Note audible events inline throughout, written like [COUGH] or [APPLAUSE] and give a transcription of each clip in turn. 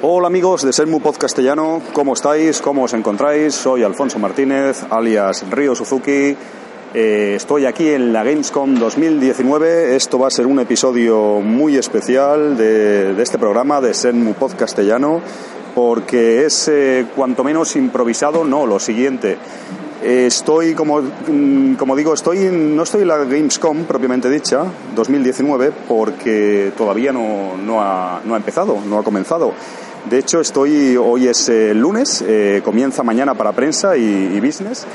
Hola amigos de Senmu Pod Castellano, ¿cómo estáis? ¿Cómo os encontráis? Soy Alfonso Martínez, alias Río Suzuki. Eh, estoy aquí en la Gamescom 2019. Esto va a ser un episodio muy especial de, este programa de Senmu Pod Castellano porque es eh, cuanto menos improvisado, no, lo siguiente. Estoy, como, mm, como digo, estoy no estoy en la Gamescom propiamente dicha, 2019, porque todavía no, no, ha, no ha empezado, no ha comenzado. De hecho, estoy, hoy es eh, lunes, eh, comienza mañana para prensa y, business,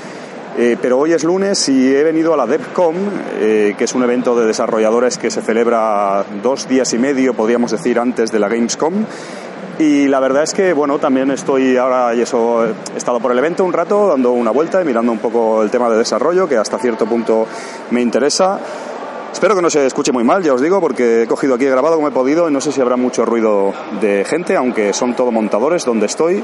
eh, pero hoy es lunes y he venido a la DevCom, que es un evento de desarrolladores que se celebra dos días y medio, podríamos decir, antes de la Gamescom. Y la verdad es que, bueno, también estoy ahora, y eso, he estado por el evento un rato, dando una vuelta y mirando un poco el tema de desarrollo, que hasta cierto punto me interesa. Espero que no se escuche muy mal, ya os digo, porque he cogido aquí, he grabado como he podido y no sé si habrá mucho ruido de gente, aunque son todo montadores donde estoy.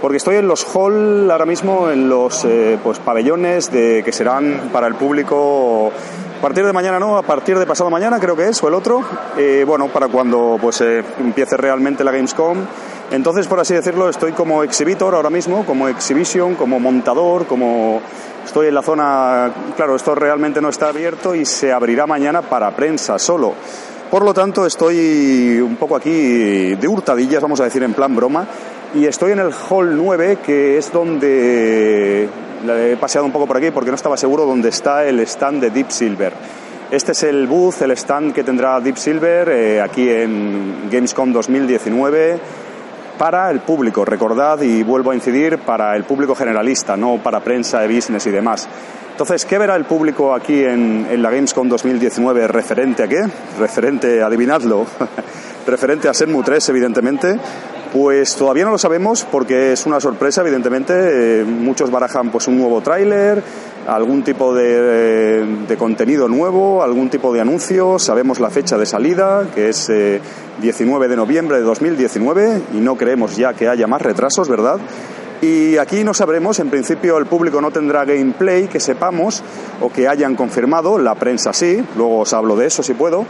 Porque estoy en los hall ahora mismo, en los eh, pues, pabellones de, que serán para el público a partir de mañana no, a partir de pasado mañana creo que es, o el otro, eh, bueno, para cuando pues eh, empiece realmente la Gamescom. Entonces, por así decirlo, estoy como exhibitor ahora mismo, como exhibition, como montador, como estoy en la zona, claro, esto realmente no está abierto y se abrirá mañana para prensa solo. Por lo tanto, estoy un poco aquí de hurtadillas, vamos a decir en plan broma, y estoy en el Hall 9, que es donde he paseado un poco por aquí porque no estaba seguro dónde está el stand de Deep Silver. Este es el booth, el stand que tendrá Deep Silver eh, aquí en Gamescom 2019 para el público, recordad y vuelvo a incidir, para el público generalista, no para prensa, business y demás. Entonces, ¿qué verá el público aquí en, en la Gamescom 2019 referente a qué? Referente, adivinadlo, [LAUGHS] referente a Senmu 3, evidentemente. Pues todavía no lo sabemos porque es una sorpresa, evidentemente. Eh, muchos barajan pues un nuevo tráiler, algún tipo de, de contenido nuevo, algún tipo de anuncio. Sabemos la fecha de salida, que es eh, 19 de noviembre de 2019, y no creemos ya que haya más retrasos, ¿verdad? Y aquí no sabremos, en principio el público no tendrá gameplay que sepamos o que hayan confirmado, la prensa sí, luego os hablo de eso si puedo.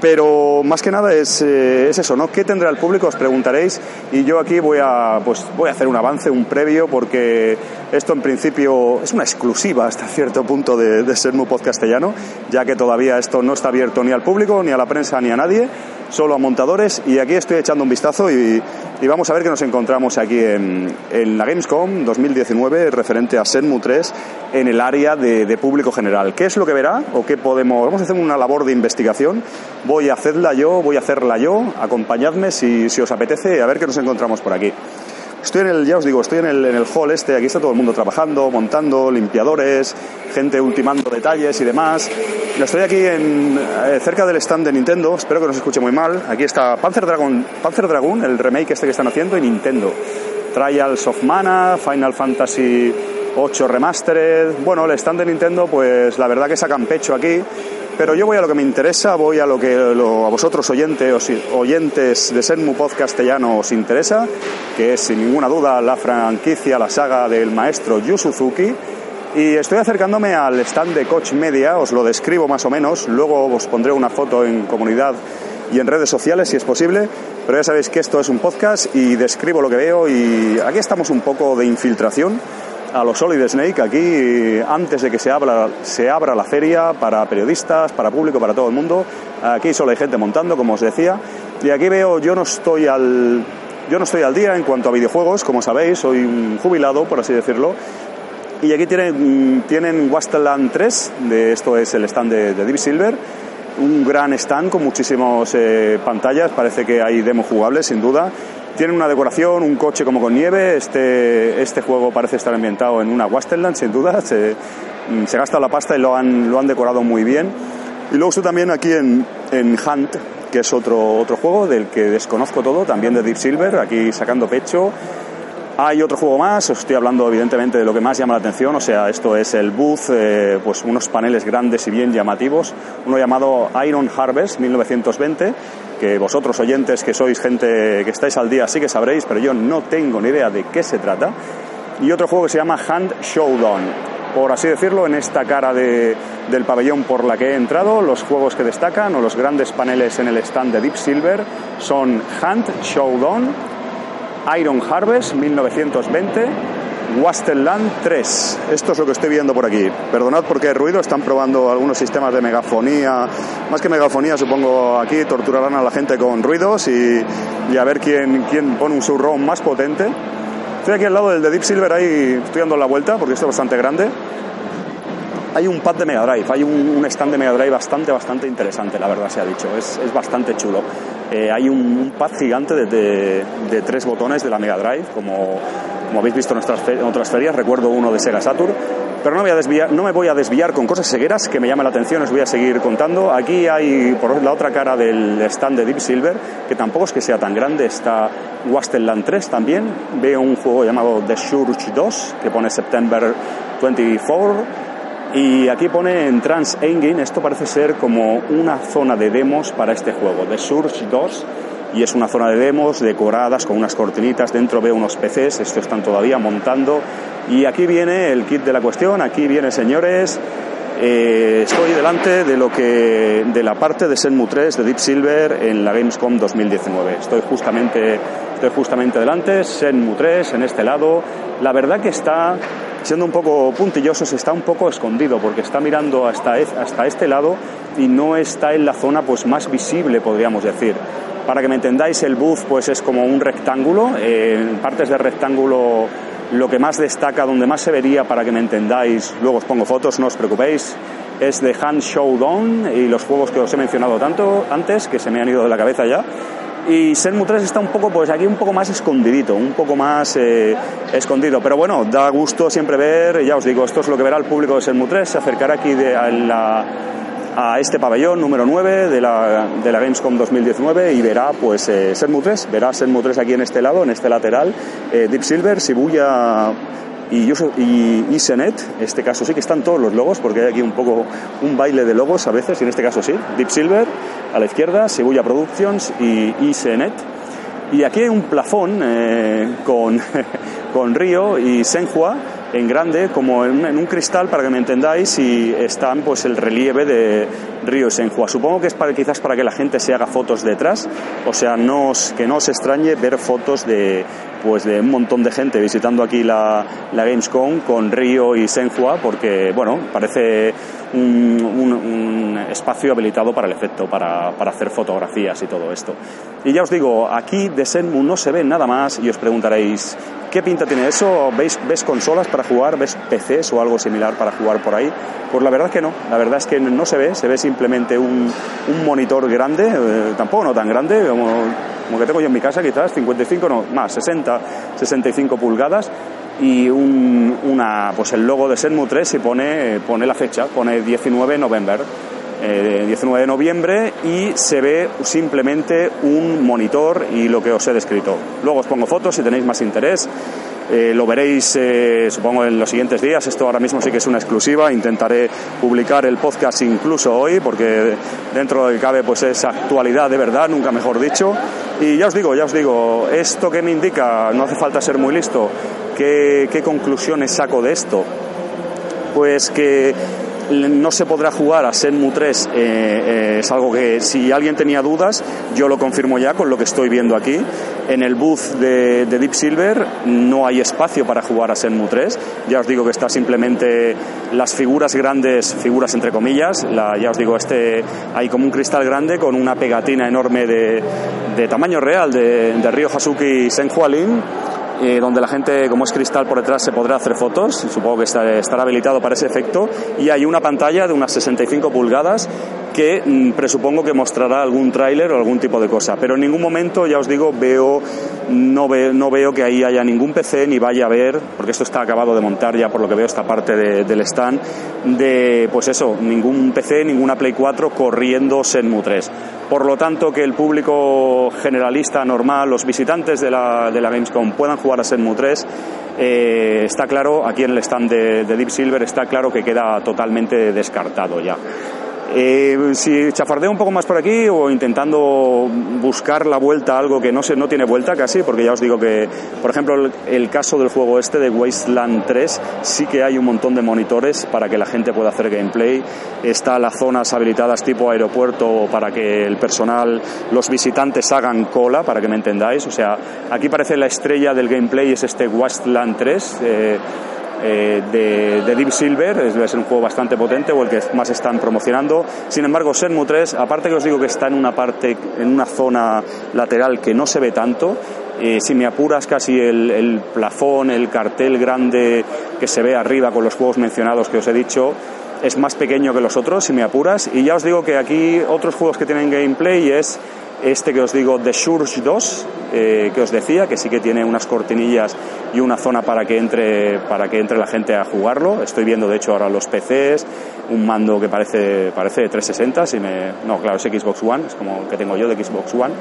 Pero más que nada es, eh, es eso, ¿no? ¿Qué tendrá el público? Os preguntaréis. Y yo aquí voy a, pues, voy a hacer un avance, un previo, porque esto en principio es una exclusiva hasta cierto punto de, de Sermu Pod Castellano, ya que todavía esto no está abierto ni al público, ni a la prensa, ni a nadie, solo a montadores. Y aquí estoy echando un vistazo y, vamos a ver que nos encontramos aquí en, la Gamescom 2019 referente a Senmu 3 en el área de, de público general. ¿Qué es lo que verá o qué podemos? Vamos a hacer una labor de investigación. Voy a hacerla yo, voy a hacerla yo. Acompañadme si, si os apetece a ver qué nos encontramos por aquí. Estoy en el, ya os digo, estoy en el, en el hall este, aquí está todo el mundo trabajando, montando, limpiadores, gente ultimando detalles y demás. Estoy aquí en, eh, cerca del stand de Nintendo, espero que no se escuche muy mal. Aquí está Panzer Dragon, Panzer Dragoon, el remake este que están haciendo, y Nintendo. Trials of Mana, Final Fantasy 8 Remastered. Bueno, el stand de Nintendo, pues la verdad que sacan pecho aquí. Pero yo voy a lo que me interesa, voy a lo que lo- a vosotros oyentes, oyentes de Senmu Castellano os interesa, que es sin ninguna duda la franquicia, la saga del maestro Yu Suzuki. Y estoy acercándome al stand de Coach Media, os lo describo más o menos, luego os pondré una foto en comunidad y en redes sociales si es posible, pero ya sabéis que esto es un podcast y describo lo que veo y aquí estamos un poco de infiltración a los Solid Snake aquí antes de que se abra, se abra la feria para periodistas, para público, para todo el mundo. Aquí solo hay gente montando, como os decía. Y aquí veo, yo no estoy al, yo no estoy al día en cuanto a videojuegos, como sabéis, soy un jubilado, por así decirlo. Y aquí tienen, tienen Wasteland 3, de, esto es el stand de, de Silver, un gran stand con muchísimas eh, pantallas, parece que hay demo jugables sin duda. Tienen una decoración, un coche como con nieve, este, este juego parece estar ambientado en una Wasteland sin duda, se, mm, se gasta la pasta y lo han, lo han decorado muy bien. Y luego estoy también aquí en, en Hunt, que es otro, otro juego del que desconozco todo, también de Deep Silver, aquí sacando pecho. Hay otro juego más, os estoy hablando evidentemente de lo que más llama la atención, o sea, esto es el Booth, eh, pues unos paneles grandes y bien llamativos, uno llamado Iron Harvest 1920, que vosotros oyentes que sois gente que estáis al día sí que sabréis, pero yo no tengo ni idea de qué se trata. Y otro juego que se llama Hand Showdown, por así decirlo, en esta cara de, del pabellón por la que he entrado, los juegos que destacan o los grandes paneles en el stand de Deep Silver son Hand Showdown, Iron Harvest 1920, Wasteland 3. Esto es lo que estoy viendo por aquí. Perdonad porque hay ruido, están probando algunos sistemas de megafonía. Más que megafonía, supongo aquí torturarán a la gente con ruidos y, y a ver quién, quién pone un surround más potente. Estoy aquí al lado del de Deep Silver, ahí estoy dando la vuelta porque esto es bastante grande hay un pad de Mega Drive, hay un, stand de Mega Drive bastante, bastante interesante, la verdad se ha dicho, es, es bastante chulo. Eh, hay un, pad gigante de, de, tres botones de la Mega Drive, como, como habéis visto en, en otras ferias, recuerdo uno de Sega Saturn, pero no voy a desviar, no me voy a desviar con cosas segueras que me llaman la atención, os voy a seguir contando. Aquí hay, por la otra cara del stand de Deep Silver, que tampoco es que sea tan grande, está Wasteland 3 también. Veo un juego llamado The Surge 2, que pone September 24 y aquí pone en Trans Engine, esto parece ser como una zona de demos para este juego, The Surge 2, y es una zona de demos decoradas con unas cortinitas, dentro veo unos PCs, esto están todavía montando, y aquí viene el kit de la cuestión, aquí viene señores, eh, estoy delante de lo que de la parte de Senmu 3 de Deep Silver en la Gamescom 2019. Estoy justamente estoy justamente delante, Senmu 3 en este lado. La verdad que está siendo un poco puntillosos, está un poco escondido porque está mirando hasta, hasta este lado y no está en la zona pues más visible, podríamos decir. Para que me entendáis, el booth pues es como un rectángulo, en partes del rectángulo lo que más destaca, donde más se vería, para que me entendáis, luego os pongo fotos, no os preocupéis, es de Hand Showdown y los juegos que os he mencionado tanto antes, que se me han ido de la cabeza ya, y Senmu 3 está un poco, pues aquí un poco más escondidito, un poco más eh, escondido. Pero bueno, da gusto siempre ver, ya os digo, esto es lo que verá el público de Senmu 3, se acercará aquí de, a, la, este pabellón número 9 de la, de la Gamescom 2019 y verá pues eh, Senmu 3, verá Senmu 3 aquí en este lado, en este lateral, eh, Deep Silver, Shibuya y, y en este caso sí que están todos los logos, porque hay aquí un poco un baile de logos a veces, y en este caso sí, Deep Silver, a la izquierda, Shibuya Productions y Isenet. Y aquí hay un plafón eh, con, [LAUGHS] con Río y Senhua en grande, como en, un cristal, para que me entendáis, y están pues el relieve de Río y Senhua. Supongo que es para, quizás para que la gente se haga fotos detrás, o sea, no que no os extrañe ver fotos de, pues de un montón de gente visitando aquí la, la Gamescom con Río y Senhua, porque, bueno, parece un, un, espacio habilitado para el efecto, para, para, hacer fotografías y todo esto. Y ya os digo, aquí de Senmu no se ve nada más y os preguntaréis, ¿qué pinta tiene eso? ¿Veis, ¿Ves consolas para jugar? ¿Ves PCs o algo similar para jugar por ahí? Pues la verdad que no, la verdad es que no se ve, se ve simplemente un, un monitor grande, eh, tampoco no tan grande, como, como que tengo yo en mi casa quizás, 55, no, más, 60, 65 pulgadas, y un, una, pues el logo de Senmu 3 y pone, pone la fecha, pone 19 de noviembre. Eh, 19 de noviembre y se ve simplemente un monitor y lo que os he descrito. Luego os pongo fotos si tenéis más interés. Eh, lo veréis, eh, supongo, en los siguientes días. Esto ahora mismo sí que es una exclusiva. Intentaré publicar el podcast incluso hoy, porque dentro de que cabe, pues es actualidad de verdad, nunca mejor dicho. Y ya os digo, ya os digo, esto que me indica, no hace falta ser muy listo. ¿Qué, qué conclusiones saco de esto? Pues que no se podrá jugar a Senmu 3 eh, eh, es algo que si alguien tenía dudas yo lo confirmo ya con lo que estoy viendo aquí. En el booth de, Deep Silver no hay espacio para jugar a Senmu 3 ya os digo que está simplemente las figuras grandes figuras entre comillas la, ya os digo este hay como un cristal grande con una pegatina enorme de, de tamaño real de, de Ryo Hasuki Senhualin eh, donde la gente, como es cristal por detrás, se podrá hacer fotos, supongo que estará habilitado para ese efecto, y hay una pantalla de unas 65 pulgadas que mm, presupongo que mostrará algún tráiler o algún tipo de cosa. Pero en ningún momento, ya os digo, veo no, no veo que ahí haya ningún PC ni vaya a haber, porque esto está acabado de montar ya por lo que veo esta parte del stand, de pues eso, ningún PC, ninguna Play 4 corriendo Senmu 3. Por lo tanto, que el público generalista normal, los visitantes de la, de la Gamescom puedan jugar a Senmu 3, eh, está claro, aquí en el stand de Deep Silver está claro que queda totalmente descartado ya. Eh, si chafardeo un poco más por aquí o intentando buscar la vuelta a algo que no, se, no tiene vuelta casi, porque ya os digo que, por ejemplo, el, el, caso del juego este de Wasteland 3, sí que hay un montón de monitores para que la gente pueda hacer gameplay. Está las zonas habilitadas tipo aeropuerto para que el personal, los visitantes hagan cola, para que me entendáis. O sea, aquí parece la estrella del gameplay es este Wasteland 3. Eh, eh, de, de, Deep Silver, es, debe ser un juego bastante potente o el que más están promocionando. Sin embargo, Shenmue 3, aparte que os digo que está en una parte, en una zona lateral que no se ve tanto, eh, si me apuras casi el, el, plafón, el cartel grande que se ve arriba con los juegos mencionados que os he dicho, es más pequeño que los otros, si me apuras. Y ya os digo que aquí otros juegos que tienen gameplay es este que os digo, The Surge 2, eh, que os decía, que sí que tiene unas cortinillas y una zona para que entre para que entre la gente a jugarlo. Estoy viendo de hecho ahora los PCs, un mando que parece parece de 360, si me no, claro, es Xbox One, es como el que tengo yo de Xbox One.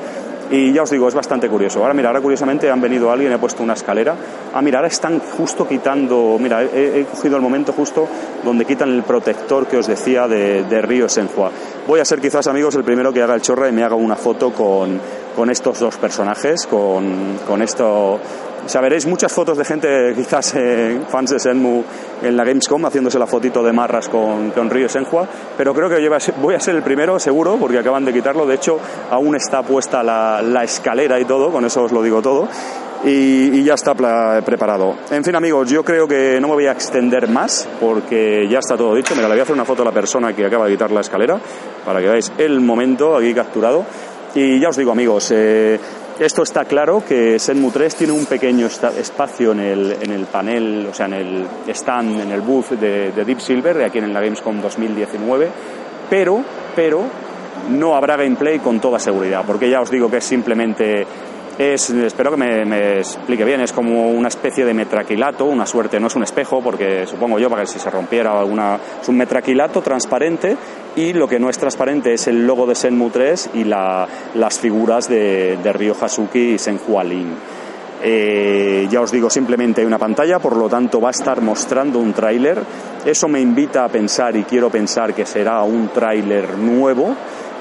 Y ya os digo, es bastante curioso. Ahora, mira, ahora curiosamente han venido alguien, he puesto una escalera. Ah, mira, ahora están justo quitando, mira, he, cogido el momento justo donde quitan el protector que os decía de, de Río Senhua. Voy a ser quizás, amigos, el primero que haga el chorra y me haga una foto con, con estos dos personajes, con, con esto. O veréis muchas fotos de gente, quizás eh, fans de Senmu en la Gamescom, haciéndose la fotito de marras con, con Río Senhua, pero creo que voy a ser el primero, seguro, porque acaban de quitarlo. De hecho, aún está puesta la, la escalera y todo, con eso os lo digo todo. Y, y, ya está preparado. En fin, amigos, yo creo que no me voy a extender más porque ya está todo dicho. Mira, le voy a hacer una foto a la persona que acaba de quitar la escalera para que veáis el momento aquí capturado. Y ya os digo, amigos, eh, esto está claro que Senmu 3 tiene un pequeño espacio en el, en el panel, o sea, en el stand, en el booth de, de Deep Silver, aquí en la Gamescom 2019, pero, pero no habrá gameplay con toda seguridad, porque ya os digo que es simplemente es, espero que me, explique bien, es como una especie de metraquilato, una suerte, no es un espejo, porque supongo yo, para que si se rompiera alguna, es un metraquilato transparente y lo que no es transparente es el logo de Senmu 3 y la, las figuras de, de Ryo Hasuki y Senhua Lin. Eh, ya os digo, simplemente hay una pantalla, por lo tanto va a estar mostrando un tráiler. Eso me invita a pensar y quiero pensar que será un tráiler nuevo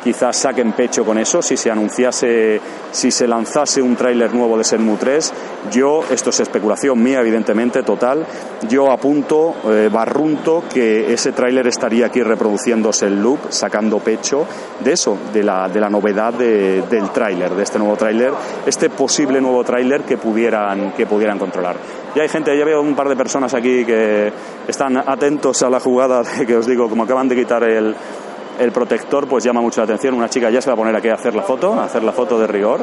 quizás saquen pecho con eso si se anunciase, si se lanzase un tráiler nuevo de Senmu 3. Yo, esto es especulación mía, evidentemente, total, yo apunto, eh, barrunto, que ese tráiler estaría aquí reproduciéndose el loop, sacando pecho de eso, de la, de la novedad de, del tráiler, de este nuevo tráiler, este posible nuevo tráiler que pudieran, que pudieran controlar. Ya hay gente, ya veo un par de personas aquí que están atentos a la jugada de que os digo, como acaban de quitar el, el protector pues llama mucho la atención. Una chica ya se va a poner aquí a hacer la foto, a hacer la foto de rigor.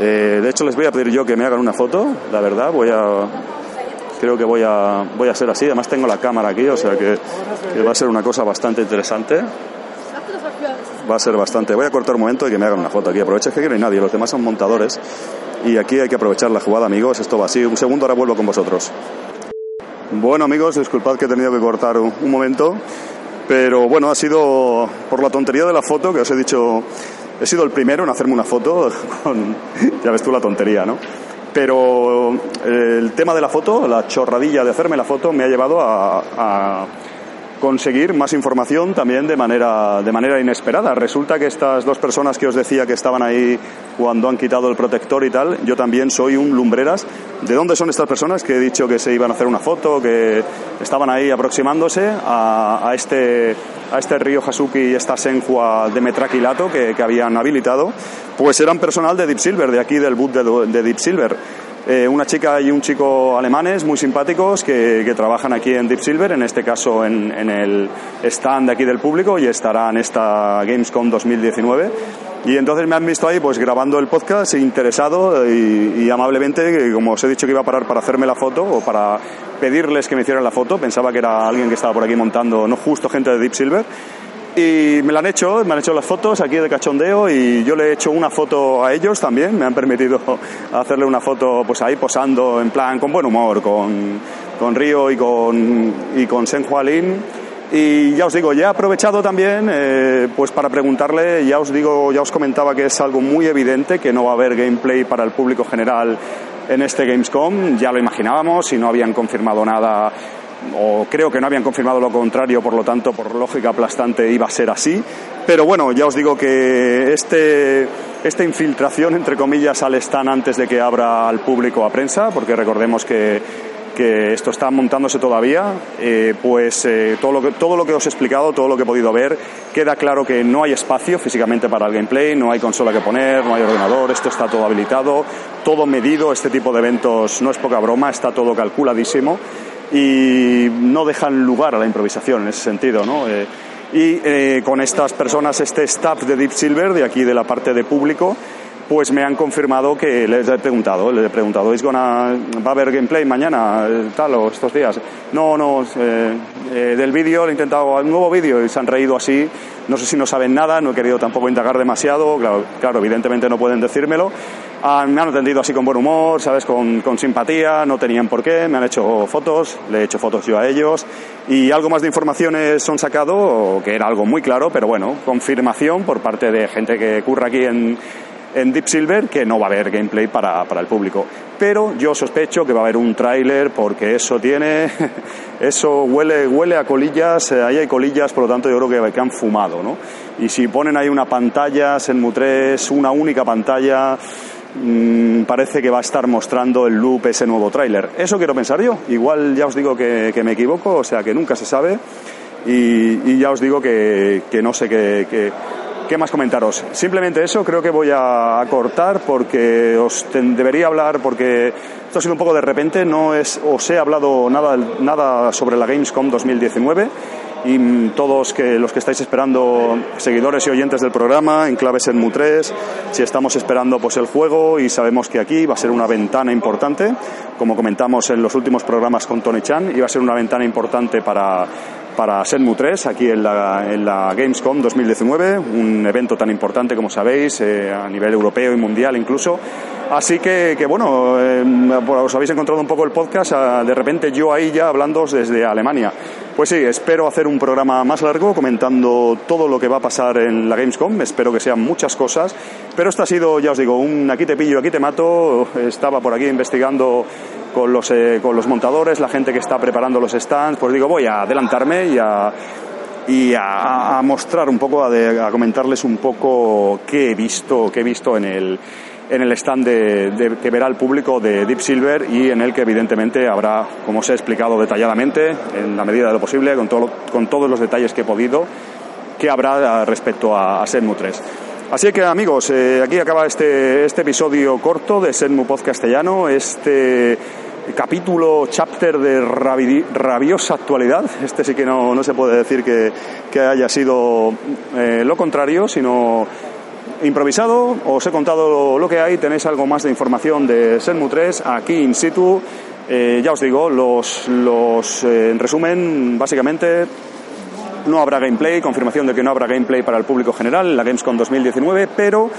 Eh, de hecho, les voy a pedir yo que me hagan una foto, la verdad. Voy a. Creo que voy a, voy a ser así. Además, tengo la cámara aquí, o sea que, va a ser una cosa bastante interesante. Va a ser bastante. Voy a cortar un momento y que me hagan una foto aquí. Aprovecha que aquí no hay nadie, los demás son montadores. Y aquí hay que aprovechar la jugada, amigos. Esto va así. Un segundo, ahora vuelvo con vosotros. Bueno, amigos, disculpad que he tenido que cortar un momento. Pero bueno, ha sido por la tontería de la foto que os he dicho, he sido el primero en hacerme una foto [LAUGHS] con, ya ves tú la tontería, ¿no? Pero el tema de la foto, la chorradilla de hacerme la foto, me ha llevado a, a conseguir más información también de manera, de manera inesperada. Resulta que estas dos personas que os decía que estaban ahí cuando han quitado el protector y tal, yo también soy un lumbreras. ¿De dónde son estas personas que he dicho que se iban a hacer una foto, que estaban ahí aproximándose a, a este, a este río Hasuki y esta Senhua de Metraquilato que, que habían habilitado? Pues eran personal de Deep Silver, de aquí del boot de Deep Silver eh, una chica y un chico alemanes muy simpáticos que, trabajan aquí en Deep Silver, en este caso en, el stand aquí del público y estará en esta Gamescom 2019. Y entonces me han visto ahí pues grabando el podcast interesado y, y amablemente, como os he dicho que iba a parar para hacerme la foto o para pedirles que me hicieran la foto, pensaba que era alguien que estaba por aquí montando, no justo gente de Deep Silver. Y me la han hecho, me han hecho las fotos aquí de cachondeo y yo le he hecho una foto a ellos también, me han permitido [LAUGHS] hacerle una foto pues ahí posando en plan con buen humor, con, con Río y con, y con Sen. Y ya os digo, ya he aprovechado también eh, pues para preguntarle, ya os digo, ya os comentaba que es algo muy evidente que no va a haber gameplay para el público general en este Gamescom, ya lo imaginábamos y no habían confirmado nada o creo que no habían confirmado lo contrario, por lo tanto, por lógica aplastante iba a ser así. Pero bueno, ya os digo que este, esta infiltración, entre comillas, al stand antes de que abra al público a prensa, porque recordemos que, que esto está montándose todavía, eh, pues eh, todo, lo que, todo lo que os he explicado, todo lo que he podido ver, queda claro que no hay espacio físicamente para el gameplay, no hay consola que poner, no hay ordenador, esto está todo habilitado, todo medido, este tipo de eventos no es poca broma, está todo calculadísimo y no dejan lugar a la improvisación en ese sentido, ¿no? Eh, y eh, con estas personas, este staff de Deep Silver, de aquí de la parte de público, pues me han confirmado que les he preguntado, les he preguntado, ¿es gonna, ¿va a haber gameplay mañana, eh, tal, o estos días? No, no, eh, eh, del vídeo, he intentado un nuevo vídeo y se han reído así, no sé si no saben nada, no he querido tampoco indagar demasiado, claro, claro evidentemente no pueden decírmelo, Ah, me han atendido así con buen humor, ¿sabes? Con, con, simpatía, no tenían por qué, me han hecho fotos, le he hecho fotos yo a ellos y algo más de informaciones son sacado, que era algo muy claro, pero bueno, confirmación por parte de gente que curra aquí en, en Deep Silver que no va a haber gameplay para, para el público. Pero yo sospecho que va a haber un tráiler porque eso tiene, [LAUGHS] eso huele, huele a colillas, eh, ahí hay colillas, por lo tanto yo creo que, que han fumado, ¿no? Y si ponen ahí una pantalla, Senmu 3, una única pantalla, mmm, parece que va a estar mostrando el loop ese nuevo tráiler. Eso quiero pensar yo. Igual ya os digo que, que, me equivoco, o sea que nunca se sabe. Y, y ya os digo que, que no sé qué, qué más comentaros. Simplemente eso, creo que voy a, cortar porque os ten, debería hablar, porque esto ha sido un poco de repente, no es, os he hablado nada, nada sobre la Gamescom 2019 y todos los que estáis esperando, seguidores y oyentes del programa, en claves en Mu 3, si estamos esperando pues el juego y sabemos que aquí va a ser una ventana importante, como comentamos en los últimos programas con Tony Chan, y va a ser una ventana importante para para Senmu 3 aquí en la, en la, Gamescom 2019, un evento tan importante como sabéis, eh, a nivel europeo y mundial incluso. Así que, que bueno, eh, os habéis encontrado un poco el podcast, ah, de repente yo ahí ya hablando desde Alemania. Pues sí, espero hacer un programa más largo comentando todo lo que va a pasar en la Gamescom. Espero que sean muchas cosas. Pero esto ha sido, ya os digo, un aquí te pillo, aquí te mato. Estaba por aquí investigando con los, eh, con los montadores, la gente que está preparando los stands. Pues digo, voy a adelantarme y a, y a, mostrar un poco, a, de, a comentarles un poco qué he visto, qué he visto en el en el stand de, de, que verá el público de Deep Silver y en el que evidentemente habrá, como os he explicado detalladamente, en la medida de lo posible, con, todo, con todos los detalles que he podido, que habrá respecto a, a Senmu 3. Así que amigos, eh, aquí acaba este, este episodio corto de Senmu Podcast Castellano, este capítulo, chapter de rabi, rabiosa actualidad. Este sí que no, no se puede decir que, que haya sido eh, lo contrario, sino improvisado, os he contado lo que hay, tenéis algo más de información de Senmu 3 aquí in situ. Eh, ya os digo, los, los eh, en resumen, básicamente no habrá gameplay, confirmación de que no habrá gameplay para el público general en la Gamescom 2019, pero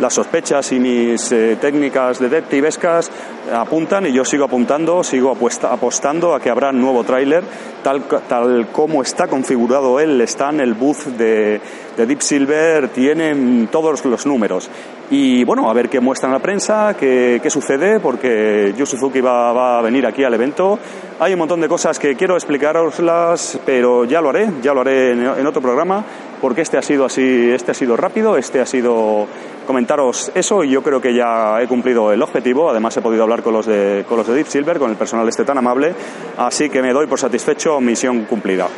las sospechas y mis eh, técnicas de detectivescas apuntan y yo sigo apuntando, sigo apuesta, apostando a que habrá nuevo tráiler, tal, tal como está configurado está en el booth de, de Deep Silver, tienen todos los números. Y bueno, a ver qué muestra la prensa, qué, qué sucede, porque Yu Suzuki va, va, a venir aquí al evento. Hay un montón de cosas que quiero explicaroslas, pero ya lo haré, ya lo haré en, en otro programa, porque este ha sido así, este ha sido rápido, este ha sido comentaros eso y yo creo que ya he cumplido el objetivo. Además he podido hablar con los de, con los de Deep Silver, con el personal este tan amable, así que me doy por satisfecho, misión cumplida.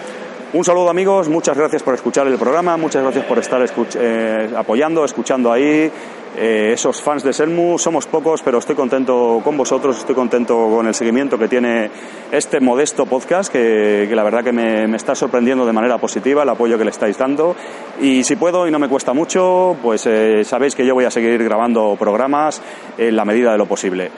Un saludo amigos, muchas gracias por escuchar el programa, muchas gracias por estar eh, apoyando, escuchando ahí. Eh, esos fans de Selmu, somos pocos, pero estoy contento con vosotros, estoy contento con el seguimiento que tiene este modesto podcast, que, la verdad que me, me, está sorprendiendo de manera positiva el apoyo que le estáis dando. Y si puedo y no me cuesta mucho, pues eh, sabéis que yo voy a seguir grabando programas en la medida de lo posible.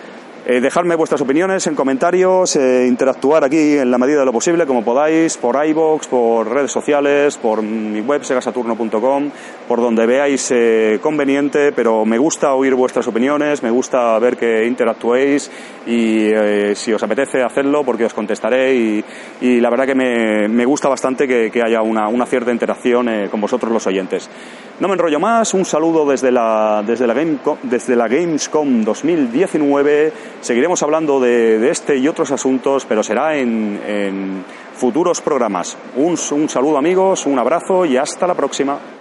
Eh, dejadme vuestras opiniones en comentarios, eh, interactuar aquí en la medida de lo posible, como podáis, por iBox, por redes sociales, por mi web segasaturno.com, por donde veáis eh, conveniente, pero me gusta oír vuestras opiniones, me gusta ver que interactuéis y si os apetece hacerlo, porque os contestaré y, la verdad que me, gusta bastante que, haya una, cierta interacción con vosotros los oyentes. No me enrollo más, un saludo desde la, desde la, desde la Gamescom 2019 Seguiremos hablando de, este y otros asuntos, pero será en, futuros programas. un saludo amigos, un abrazo y hasta la próxima.